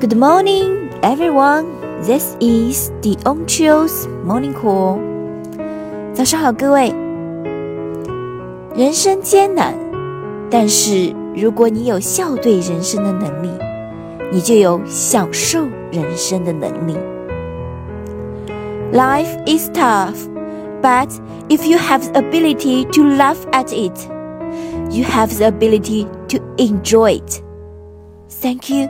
Good morning, everyone. This is the Onchio's Morning Call. 早上好，各位。人生艰难，但是如果你有笑对人生的能力，你就有享受人生的能力。Life is tough, but if you have the ability to laugh at it, you have the ability to enjoy it. Thank you